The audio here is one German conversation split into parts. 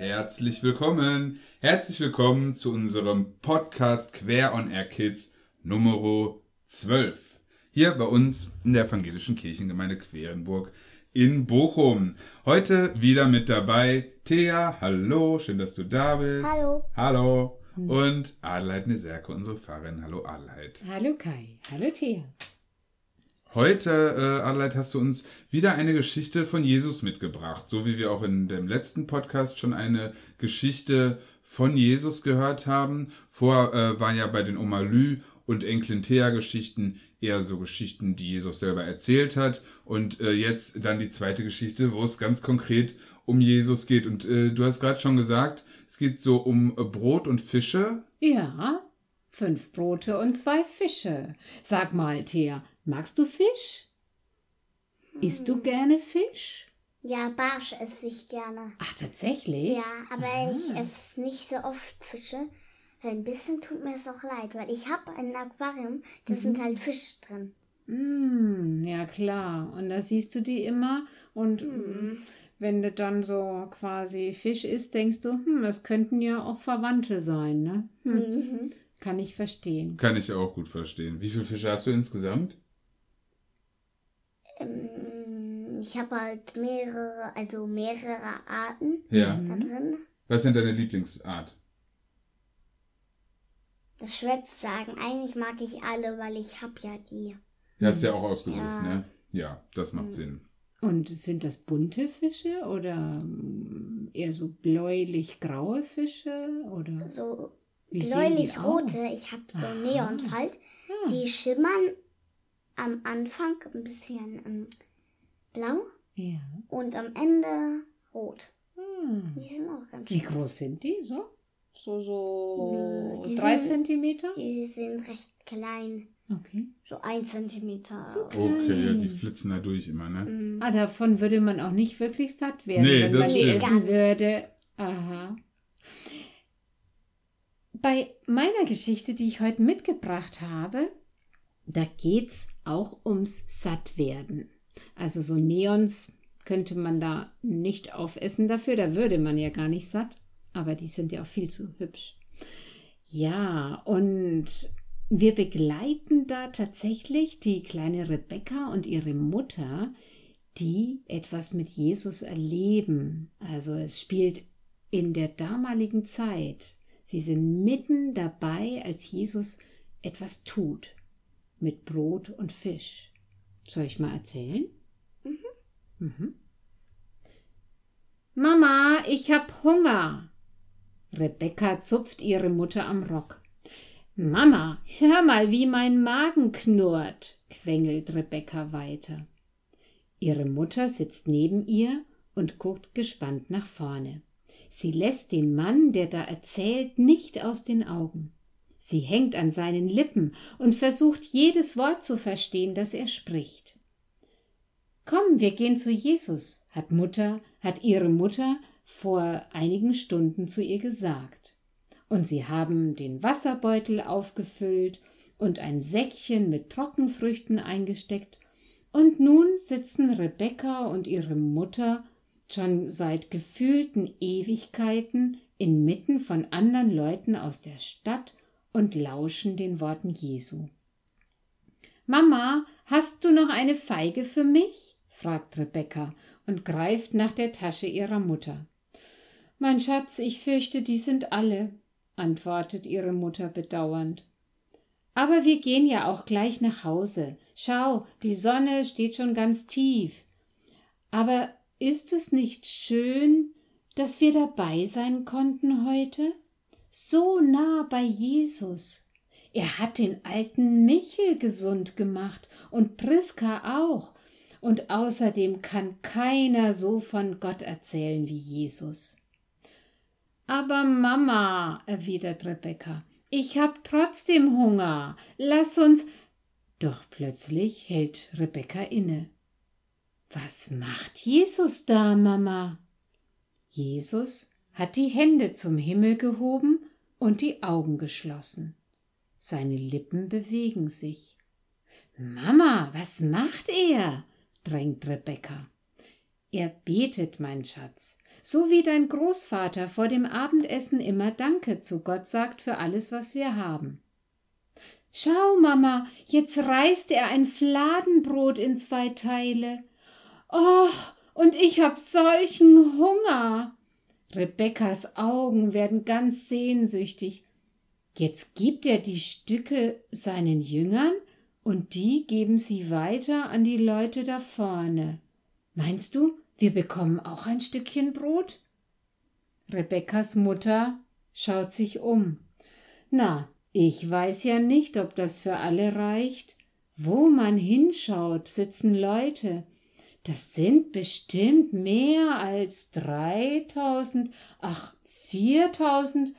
Herzlich willkommen, herzlich willkommen zu unserem Podcast Quer on Air Kids Nummer 12. Hier bei uns in der evangelischen Kirchengemeinde Querenburg in Bochum. Heute wieder mit dabei Thea, hallo, schön, dass du da bist. Hallo. Hallo. Und Adelheid Neserke, unsere Pfarrerin. Hallo Adelheid. Hallo Kai, hallo Thea. Heute, äh, Adelheid, hast du uns wieder eine Geschichte von Jesus mitgebracht. So wie wir auch in dem letzten Podcast schon eine Geschichte von Jesus gehört haben. Vor äh, waren ja bei den Oma Lü und Enkelin Thea Geschichten eher so Geschichten, die Jesus selber erzählt hat. Und äh, jetzt dann die zweite Geschichte, wo es ganz konkret um Jesus geht. Und äh, du hast gerade schon gesagt, es geht so um äh, Brot und Fische. Ja, fünf Brote und zwei Fische. Sag mal, Thea, magst du Fisch? Isst du gerne Fisch? Ja, Barsch esse ich gerne. Ach, tatsächlich? Ja, aber ich esse nicht so oft Fische. Ein bisschen tut mir es auch leid, weil ich habe ein Aquarium, da sind halt Fische drin. Mm, ja, klar. Und da siehst du die immer und mm, wenn du dann so quasi Fisch isst, denkst du, hm, das könnten ja auch Verwandte sein, ne? Hm. Mhm. Kann ich verstehen. Kann ich auch gut verstehen. Wie viele Fische hast du insgesamt? Ähm, ich habe halt mehrere, also mehrere Arten Ja. da drin. Was sind deine Lieblingsart? Das schwer zu sagen. Eigentlich mag ich alle, weil ich habe ja die. Die hast du ja auch ausgesucht, Ja. ne? Ja, das macht Sinn. Und sind das bunte Fische oder mm, eher so bläulich-graue Fische? Oder So bläulich-rote. Ich habe so Aha. Neonfalt. Ah, Die schimmern am Anfang ein bisschen ähm, blau ja. und am Ende rot. Hm. Die sind auch ganz schön. Wie groß sind die so? So, so Nö, die drei sind- Zentimeter? Die sind recht klein. Okay. So ein Zentimeter. So Okay, ja, die Hm. flitzen da durch immer, ne? Mm. Ah, davon würde man auch nicht wirklich satt werden, Nee, wenn das man die essen würde. Aha. Bei meiner Geschichte, die ich heute mitgebracht habe, da geht's auch ums Sattwerden. Also so Neons könnte man da nicht aufessen dafür, da würde man ja gar nicht satt, aber die sind ja auch viel zu hübsch. Ja, und wir begleiten da tatsächlich die kleine Rebecca und ihre Mutter, die etwas mit Jesus erleben. Also es spielt in der damaligen Zeit. Sie sind mitten dabei, als Jesus etwas tut mit Brot und Fisch. Soll ich mal erzählen? Mhm. Mama, ich hab Hunger. Rebecca zupft ihre Mutter am Rock. Mama, hör mal, wie mein Magen knurrt, quengelt Rebecca weiter. Ihre Mutter sitzt neben ihr und guckt gespannt nach vorne. Sie lässt den Mann, der da erzählt, nicht aus den Augen. Sie hängt an seinen Lippen und versucht jedes Wort zu verstehen, das er spricht. Komm, wir gehen zu Jesus, hat Mutter, hat ihre Mutter vor einigen Stunden zu ihr gesagt. Und sie haben den Wasserbeutel aufgefüllt und ein Säckchen mit Trockenfrüchten eingesteckt, und nun sitzen Rebecca und ihre Mutter schon seit gefühlten Ewigkeiten inmitten von anderen Leuten aus der Stadt und lauschen den Worten Jesu. Mama, hast du noch eine Feige für mich? fragt Rebecca und greift nach der Tasche ihrer Mutter. Mein Schatz, ich fürchte, die sind alle, antwortet ihre Mutter bedauernd. Aber wir gehen ja auch gleich nach Hause. Schau, die Sonne steht schon ganz tief. Aber ist es nicht schön, dass wir dabei sein konnten heute? So nah bei Jesus. Er hat den alten Michel gesund gemacht und Priska auch. Und außerdem kann keiner so von Gott erzählen wie Jesus. Aber Mama, erwidert Rebecca, ich hab trotzdem Hunger. Lass uns. Doch plötzlich hält Rebecca inne. Was macht Jesus da, Mama? Jesus hat die Hände zum Himmel gehoben und die Augen geschlossen. Seine Lippen bewegen sich. Mama, was macht er? drängt Rebecca. Er betet, mein Schatz, so wie dein Großvater vor dem Abendessen immer Danke zu Gott sagt für alles, was wir haben. Schau, Mama, jetzt reißt er ein Fladenbrot in zwei Teile. Oh, und ich hab solchen Hunger. Rebekkas Augen werden ganz sehnsüchtig. Jetzt gibt er die Stücke seinen Jüngern und die geben sie weiter an die Leute da vorne. Meinst du, wir bekommen auch ein Stückchen Brot? Rebekkas Mutter schaut sich um. Na, ich weiß ja nicht, ob das für alle reicht. Wo man hinschaut, sitzen Leute. Das sind bestimmt mehr als dreitausend, ach, viertausend.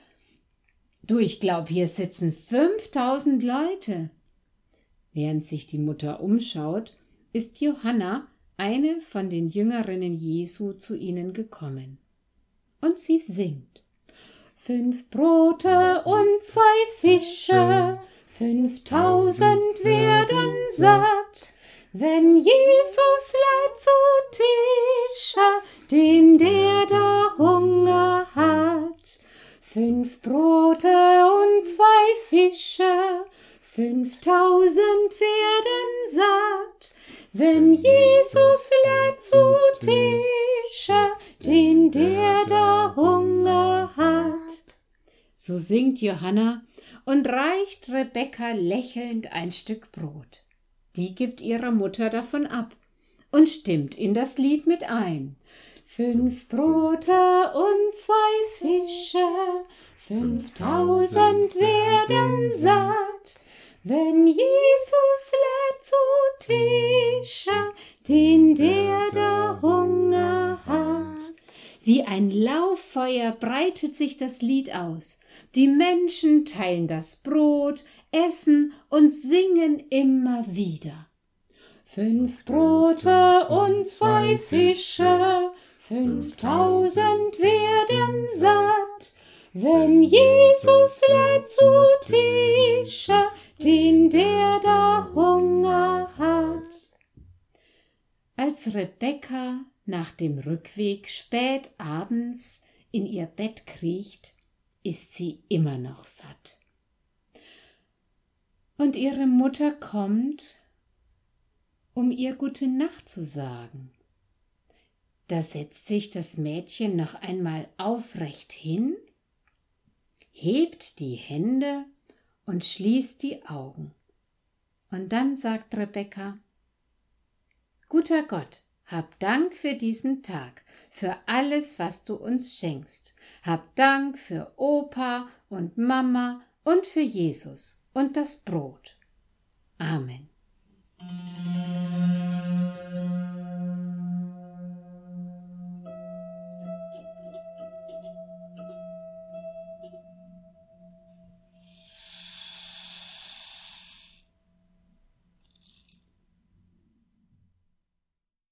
Du, ich glaub, hier sitzen fünftausend Leute. Während sich die Mutter umschaut, ist Johanna, eine von den Jüngerinnen Jesu, zu ihnen gekommen. Und sie singt. Fünf Brote und zwei Fische, fünftausend werden satt. Wenn Jesus lädt zu Tische, den der da Hunger hat. Fünf Brote und zwei Fische, fünftausend werden satt. Wenn Jesus lädt zu Tische, den der da Hunger hat. So singt Johanna und reicht Rebekka lächelnd ein Stück Brot. Die gibt ihrer Mutter davon ab und stimmt in das Lied mit ein. Fünf Brote und zwei Fische, fünftausend werden satt, wenn Jesus lädt zu Tische, den der da hat. Wie ein Lauffeuer breitet sich das Lied aus. Die Menschen teilen das Brot, essen und singen immer wieder. Fünf Brote und zwei Fische, fünftausend werden satt, wenn Jesus lädt zu Tische, den der da Hunger hat. Als Rebekka nach dem Rückweg spät abends in ihr Bett kriecht, ist sie immer noch satt. Und ihre Mutter kommt, um ihr gute Nacht zu sagen. Da setzt sich das Mädchen noch einmal aufrecht hin, hebt die Hände und schließt die Augen. Und dann sagt Rebekka, Guter Gott, hab Dank für diesen Tag, für alles, was du uns schenkst. Hab Dank für Opa und Mama und für Jesus und das Brot. Amen.